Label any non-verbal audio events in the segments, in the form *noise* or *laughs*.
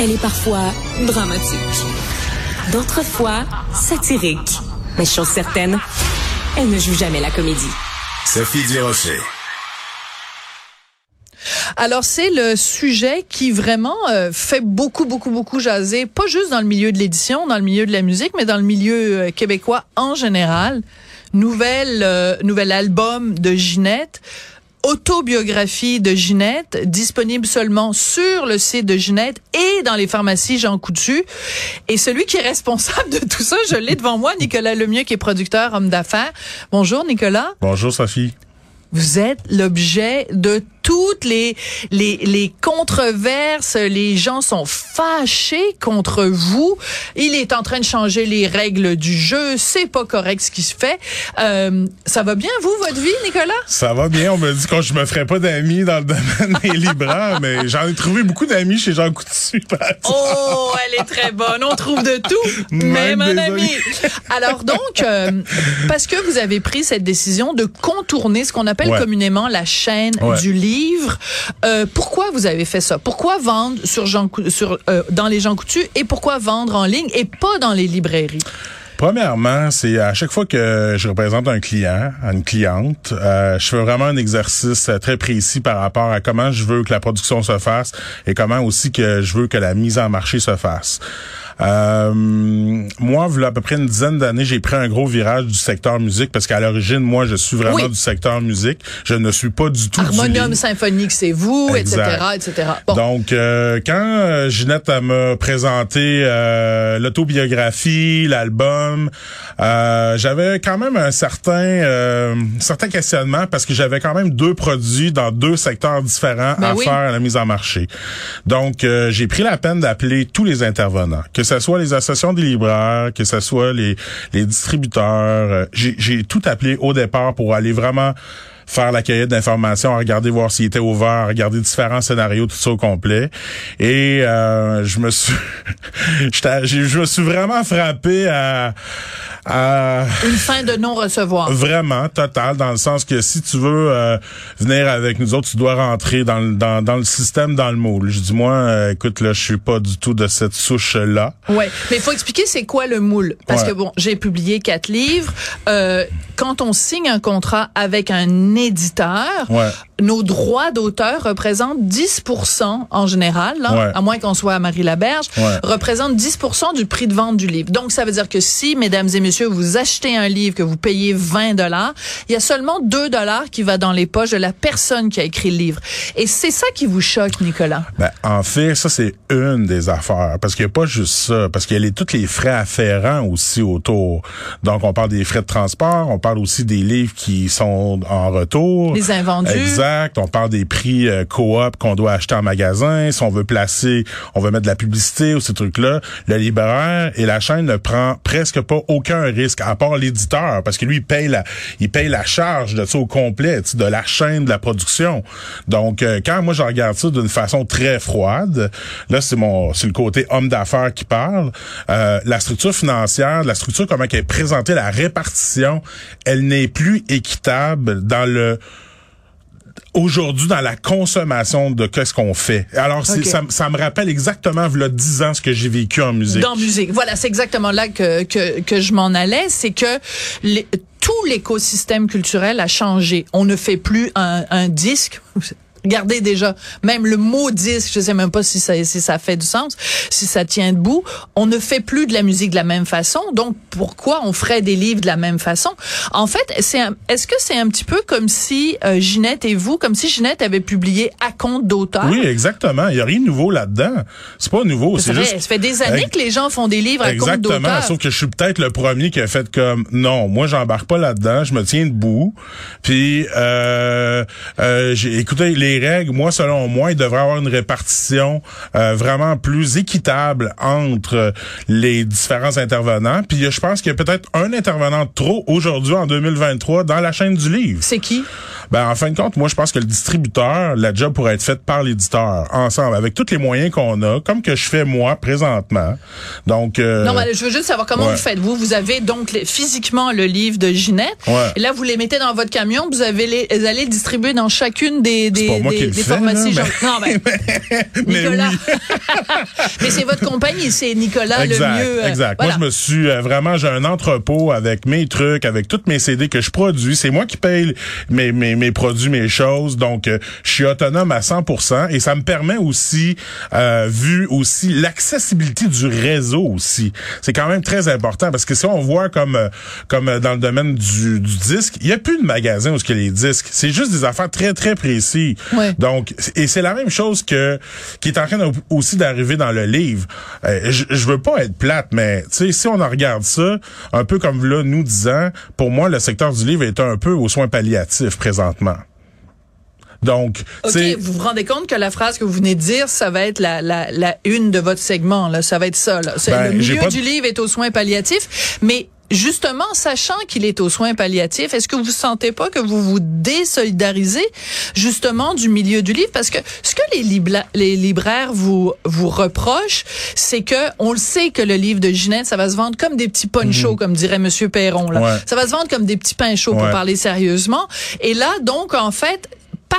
Elle est parfois dramatique. D'autres fois, satirique. Mais chose certaine, elle ne joue jamais la comédie. Sophie Durocher. Alors c'est le sujet qui vraiment euh, fait beaucoup beaucoup beaucoup jaser, pas juste dans le milieu de l'édition, dans le milieu de la musique, mais dans le milieu euh, québécois en général. Nouvelle euh, nouvel album de Ginette autobiographie de Ginette, disponible seulement sur le site de Ginette et dans les pharmacies Jean Coutu. Et celui qui est responsable de tout ça, je l'ai devant moi, Nicolas Lemieux, qui est producteur, homme d'affaires. Bonjour, Nicolas. Bonjour, Sophie. Vous êtes l'objet de toutes les, les, les controverses, les gens sont fâchés contre vous. Il est en train de changer les règles du jeu. C'est pas correct ce qui se fait. Euh, ça va bien, vous, votre vie, Nicolas? Ça va bien. On me dit que je me ferais pas d'amis dans le domaine des *laughs* libraires, mais j'en ai trouvé beaucoup d'amis chez Jean Coutu. Oh, elle est très bonne. On trouve de tout. *laughs* Même, un ami. Alors donc, euh, parce que vous avez pris cette décision de contourner ce qu'on appelle communément la chaîne du livre, Euh, pourquoi vous avez fait ça? Pourquoi vendre sur Jean, sur, euh, dans les gens Coutu et pourquoi vendre en ligne et pas dans les librairies? Premièrement, c'est à chaque fois que je représente un client, une cliente, euh, je fais vraiment un exercice très précis par rapport à comment je veux que la production se fasse et comment aussi que je veux que la mise en marché se fasse. Euh, moi, voilà à peu près une dizaine d'années, j'ai pris un gros virage du secteur musique parce qu'à l'origine, moi, je suis vraiment du secteur musique. Je ne suis pas du tout Harmonium symphonique, c'est vous, etc., etc. Donc, euh, quand euh, Ginette m'a présenté euh, l'autobiographie, l'album, euh, j'avais quand même un certain, euh, certain questionnement parce que j'avais quand même deux produits dans deux secteurs différents ben à faire à la mise en marché. Donc, j'ai pris la peine d'appeler tous les intervenants, que ce soit les associations des libraires, que ce soit les, les distributeurs. Euh, j'ai tout appelé au départ pour aller vraiment faire la cueillette d'informations, regarder voir s'il était ouvert, regarder différents scénarios, tout ça au complet. Et euh, je me suis, *laughs* je me suis vraiment frappé à, à une fin de non recevoir. Vraiment total, dans le sens que si tu veux euh, venir avec nous autres, tu dois rentrer dans, le, dans, dans le système, dans le moule. Je dis moi, euh, écoute là, je suis pas du tout de cette souche là. Ouais, mais il faut expliquer c'est quoi le moule, parce que bon, j'ai publié quatre livres. Euh, quand on signe un contrat avec un éditeur, nos droits d'auteur représentent 10 en général, là, à moins qu'on soit à Marie-Laberge, représentent 10% du prix de vente du livre. Donc, ça veut dire que si, mesdames et messieurs, vous achetez un livre que vous payez 20 dollars, il y a seulement 2 dollars qui va dans les poches de la personne qui a écrit le livre. Et c'est ça qui vous choque, Nicolas? Ben, en fait, ça, c'est une des affaires. Parce qu'il n'y a pas juste ça. Parce qu'il y a les, tous les frais afférents aussi autour. Donc, on parle des frais de transport, on parle aussi des livres qui sont en retour. Les invendus. Exact. On parle des prix euh, coop qu'on doit acheter en magasin. Si on veut placer, on veut mettre de la publicité ou ces trucs-là. Le libraire et la chaîne ne prend presque pas aucun risque, à part l'éditeur, parce que lui, il paye la, il paye la charge de ça au complet, de la chaîne de la production. Donc, euh, quand moi, je regarde ça d'une façon très froide, là, c'est mon, c'est le côté homme d'affaires qui parle. Euh, la structure financière, la structure comment elle est présentée, la répartition, elle n'est plus équitable dans le aujourd'hui dans la consommation de qu'est-ce qu'on fait. Alors ça, ça, me rappelle exactement a 10 ans ce que j'ai vécu en musique. Dans musique. Voilà, c'est exactement là que que, que je m'en allais, c'est que les, tout l'écosystème culturel a changé. On ne fait plus un, un disque Regardez déjà, même le mot disque, je sais même pas si ça, si ça fait du sens, si ça tient debout. On ne fait plus de la musique de la même façon, donc pourquoi on ferait des livres de la même façon? En fait, c'est est-ce que c'est un petit peu comme si euh, Ginette et vous, comme si Ginette avait publié à compte d'auteur? Oui, exactement. Il y a rien de nouveau là-dedans. C'est pas nouveau. C'est juste. Ça fait des années que les gens font des livres à compte d'auteur. Exactement. Sauf que je suis peut-être le premier qui a fait comme non, moi j'embarque pas là-dedans. Je me tiens debout. Puis euh, euh, j'ai écouté les règles, moi, selon moi, il devrait avoir une répartition euh, vraiment plus équitable entre les différents intervenants. Puis je pense qu'il y a peut-être un intervenant trop aujourd'hui en 2023 dans la chaîne du livre. C'est qui? Ben, en fin de compte, moi, je pense que le distributeur, la job pourrait être faite par l'éditeur, ensemble, avec tous les moyens qu'on a, comme que je fais moi présentement. Donc, euh, Non, mais je veux juste savoir comment vous faites. Vous, vous avez donc physiquement le livre de Ginette. Et là, vous les mettez dans votre camion, vous avez les, allez le distribuer dans chacune des, des, moi qui le des pharmacies. là, Non, ben, mais *laughs* Nicolas. oui. *laughs* mais c'est votre compagnie, c'est Nicolas exact, le mieux. euh, Exact. voilà. Moi, je me suis euh, vraiment, j'ai un entrepôt avec mes trucs, avec toutes mes CD que je produis. C'est moi qui paye mes, mes, mes produits, mes choses. Donc, euh, je suis autonome à 100% et ça me permet aussi, euh, vu aussi l'accessibilité du réseau aussi. C'est quand même très important parce que si on voit comme euh, comme dans le domaine du, du disque, il y a plus de magasins où y a les disques. C'est juste des affaires très très précis. Ouais. Donc, et c'est la même chose que qui est en train de- aussi d'arriver dans le livre. Euh, je, je veux pas être plate, mais tu sais, si on en regarde ça, un peu comme là, nous disant, pour moi, le secteur du livre est un peu aux soins palliatifs présentement. Donc, tu OK, sais, vous vous rendez compte que la phrase que vous venez de dire, ça va être la, la, la une de votre segment, là. Ça va être ça, là. Ben, le milieu du livre est aux soins palliatifs, mais justement, sachant qu'il est aux soins palliatifs, est-ce que vous sentez pas que vous vous désolidarisez justement du milieu du livre? Parce que ce que les, libraires vous, vous reprochent, c'est que on le sait que le livre de Ginette, ça va se vendre comme des petits ponchos, comme dirait Monsieur Perron, là. Ouais. Ça va se vendre comme des petits pains chauds, pour parler sérieusement. Et là, donc, en fait,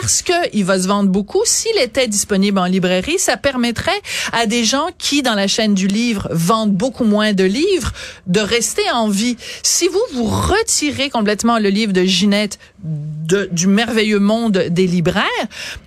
parce que il va se vendre beaucoup, s'il était disponible en librairie, ça permettrait à des gens qui, dans la chaîne du livre, vendent beaucoup moins de livres, de rester en vie. Si vous vous retirez complètement le livre de Ginette de- du merveilleux monde des libraires,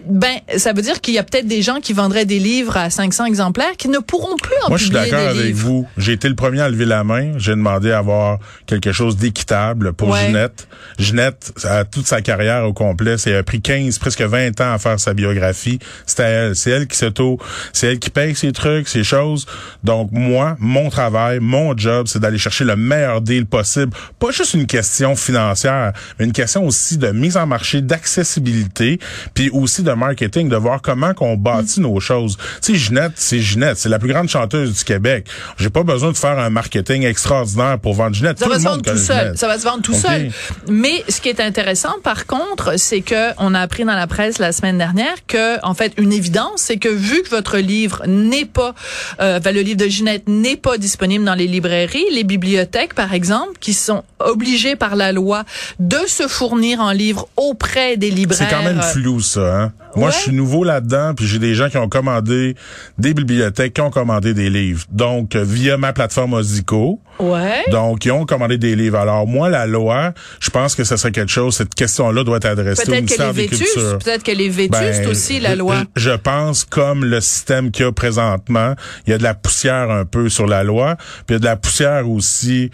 ben ça veut dire qu'il y a peut-être des gens qui vendraient des livres à 500 exemplaires qui ne pourront plus en moi, je suis d'accord avec livres. vous. J'ai été le premier à lever la main. J'ai demandé à avoir quelque chose d'équitable pour Ouais. Ginette. Ginette, a toute sa carrière au complet, ça a pris 15, presque 20 ans à faire sa biographie. C'était elle. C'est elle qui s'auto, c'est elle qui paye ses trucs, ses choses. Donc, moi, mon travail, mon job, c'est d'aller chercher le meilleur deal possible. Pas juste une question financière, mais une question aussi de mise en marché, d'accessibilité, puis aussi de marketing, de voir comment qu'on bâtit nos choses. Tu sais, Ginette, c'est Ginette, c'est la plus grande chanteuse du Québec. J'ai pas besoin de faire un marketing extraordinaire pour vendre Ginette. Ça Tout va le se vendre tout seul. Ginette. Ça va se vendre tout seul. Mais ce qui est intéressant, par contre, c'est que on a appris dans la presse la semaine dernière que, en fait, une évidence, c'est que vu que votre livre n'est pas, euh, ben, le livre de Ginette n'est pas disponible dans les librairies, les bibliothèques, par exemple, qui sont obligées par la loi de se fournir en livres auprès des libraires. C'est quand même euh, flou, ça. Hein? Moi, Ouais. je suis nouveau là-dedans, puis j'ai des gens qui ont commandé des bibliothèques, qui ont commandé des livres. Donc, euh, via ma plateforme Ozico. Ouais. Donc, ils ont commandé des livres. Alors, moi, la loi, je pense que ce serait quelque chose, cette question-là doit être adressée au ministère des vétuste. Peut-être qu'elle est vétuste Ben, aussi, la je- loi. Je, pense comme le système qu'il y a présentement, il y a de la poussière un peu sur la loi, puis il y a de la poussière aussi,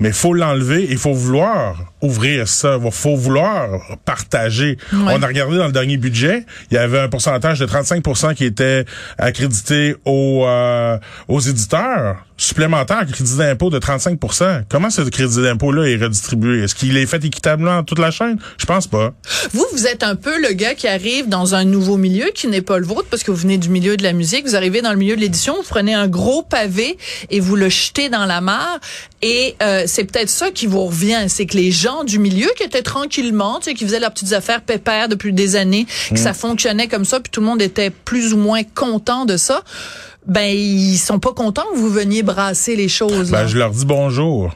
mais faut l'enlever, il faut vouloir ouvrir ça, il faut vouloir partager. Ouais. On a regardé dans le dernier budget, il y avait un pourcentage de 35% qui était accrédité aux euh, aux éditeurs supplémentaire crédit d'impôt de 35% Comment ce crédit d'impôt-là est redistribué? Est-ce qu'il est fait équitablement à toute la chaîne? Je pense pas. Vous, vous êtes un peu le gars qui arrive dans un nouveau milieu qui n'est pas le vôtre parce que vous venez du milieu de la musique. Vous arrivez dans le milieu de l'édition, vous prenez un gros pavé et vous le jetez dans la mare. Et euh, c'est peut-être ça qui vous revient, c'est que les gens du milieu qui étaient tranquillement, tu sais, qui faisaient leurs petites affaires pépères depuis des années, que ça fonctionnait comme ça, puis tout le monde était plus ou moins content de ça. Ben, ils sont pas contents que vous veniez brasser les choses. Ben, je leur dis bonjour.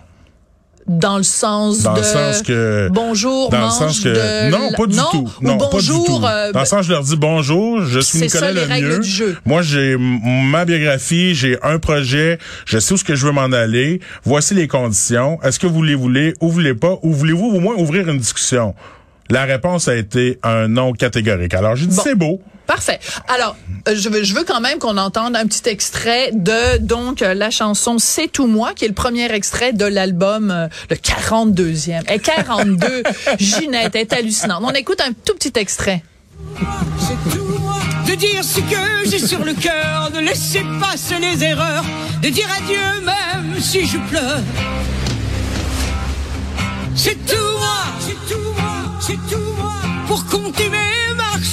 Dans le sens Dans de le sens que bonjour dans le sens que de non pas du non, tout. ou non bonjour pas du tout. euh, dans le sens je leur dis bonjour je suis c'est Nicolas ça, les Lemieux. règles du jeu. moi j'ai ma biographie j'ai un projet je sais où ce que je veux m'en aller. Voici les conditions. Est-ce que vous les voulez ou vous voulez pas? Ou voulez-vous au moins ouvrir une discussion? La réponse a été un non catégorique alors j'ai dit Bon. c'est beau Parfait. Alors, euh, je veux, je veux quand même qu'on entende un petit extrait de donc euh, la chanson C'est tout moi, qui est le premier extrait de l'album, euh, le 42e. Et 42, Ginette est hallucinante. On écoute un tout petit extrait. C'est tout moi de dire ce que j'ai sur le cœur, de laisser passer les erreurs, de dire adieu même si je pleure. C'est tout c'est tout moi. Pour marques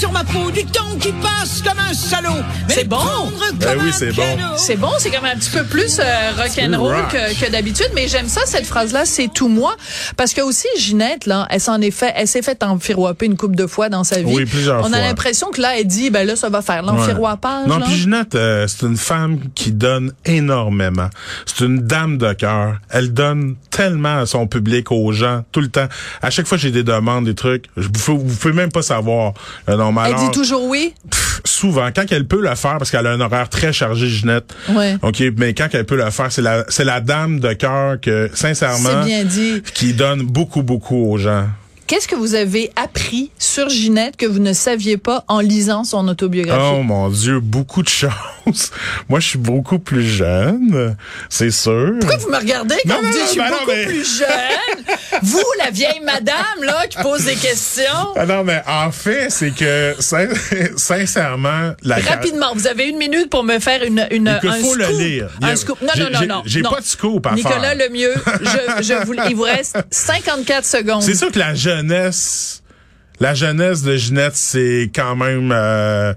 sur ma peau, du temps qui passe comme un salaud. C'est bon. Ben oui, c'est bon. C'est bon, c'est quand même un petit peu plus euh, rock'n'roll rock. que, que d'habitude, mais j'aime ça cette phrase-là, c'est tout moi, parce que aussi Ginette là, elle s'en est fait, elle s'est fait enfiroiper une couple de fois dans sa vie. Oui, plusieurs On fois. a l'impression que là, elle dit, ben là, ça va faire l'enfiroipage. Non, puis Ginette, euh, c'est une femme qui donne énormément. C'est une dame de cœur. Elle donne tellement à son public, aux gens, tout le temps. À chaque fois j'ai des demandes, des trucs, je- vous, pouvez- vous pouvez même pas savoir le nombre non. Mais Elle alors, dit toujours oui? pff, souvent, quand elle peut le faire, parce qu'elle a un horaire très chargé, Ginette. Ouais. OK, mais quand elle peut le faire, c'est la, c'est la dame de cœur que, sincèrement, bien dit. qui donne beaucoup, beaucoup aux gens. Qu'est-ce que vous avez appris sur Ginette que vous ne saviez pas en lisant son autobiographie? Oh mon Dieu, beaucoup de choses. Moi, je suis beaucoup plus jeune, c'est sûr. Pourquoi vous me regardez quand Non, vous non, dites non, je suis ben beaucoup mais- plus jeune? vous, la vieille madame, là, qui pose des questions. Ah non, mais en fait, c'est que sin- sincèrement, la Rapidement, vous avez une minute pour me faire une, une un faut scoop. le lire. Un scoop. Non, non, non, non. j'ai pas de scoop à Nicolas faire. Lemieux, je, je vous, il vous reste 54 secondes. C'est sûr que la jeunesse, la jeunesse de Ginette, c'est quand même, euh,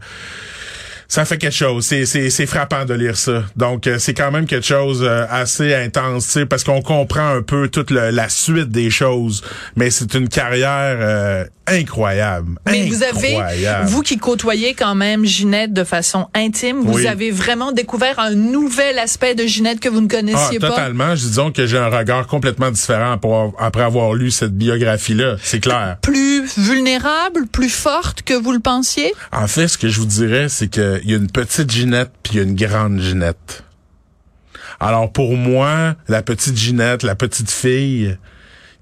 ça fait quelque chose. C'est, c'est, c'est frappant de lire ça. Donc, euh, c'est quand même quelque chose euh, assez intense, parce qu'on comprend un peu toute le- la suite des choses. Mais c'est une carrière euh, incroyable. Mais vous avez, vous qui côtoyez quand même Ginette de façon intime, vous Oui. avez vraiment découvert un nouvel aspect de Ginette que vous ne Ah, connaissiez pas. totalement. Disons que j'ai un regard complètement différent pour- après avoir lu cette biographie-là. C'est clair. Plus vulnérable, plus forte que vous le pensiez? En fait, ce que je vous dirais, c'est qu'il y a une petite Ginette puis il y a une grande Ginette. Alors pour moi, la petite Ginette, la petite fille,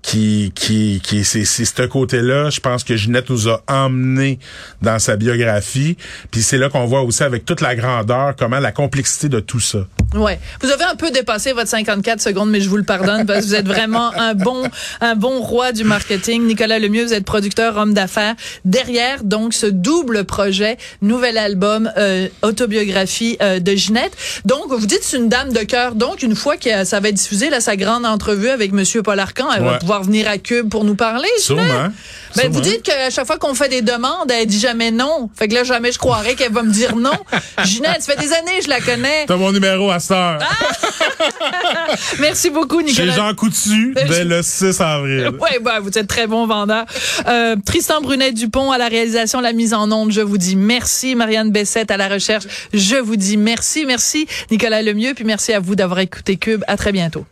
qui qui qui c'est c'est ce côté-là, je pense que Ginette nous a emmenés dans sa biographie, puis c'est là qu'on voit aussi avec toute la grandeur comment la complexité de tout ça. Ouais. Vous avez un peu dépassé votre 54 secondes, mais je vous le pardonne parce que vous êtes vraiment un bon, un bon roi du marketing. Nicolas Lemieux, vous êtes producteur, homme d'affaires. Derrière, donc, ce double projet, nouvel album, euh, autobiographie euh, de Ginette. Donc, vous dites c'est une dame de cœur. Donc, une fois que ça va être diffusé, là, sa grande entrevue avec Monsieur Paul Arcan, elle va Ouais. Pouvoir venir à Cube pour nous parler. Sûrement. Ben, vous dites qu'à chaque fois qu'on fait des demandes, elle dit jamais non. Fait que là, jamais je croirais qu'elle va me dire non. *laughs* Ginette, ça fait des années, je la connais. T'as mon numéro à cette heure. *laughs* Merci beaucoup, Chez Nicolas. Jean Coutu, dès le 6 avril. Oui, bah, vous êtes très bon vendeur. Euh, Tristan Brunet-Dupont à la réalisation, la mise en onde, je vous dis merci. Marianne Bessette à la recherche, je vous dis merci. Merci Nicolas Lemieux, puis merci à vous d'avoir écouté Cube. À très bientôt.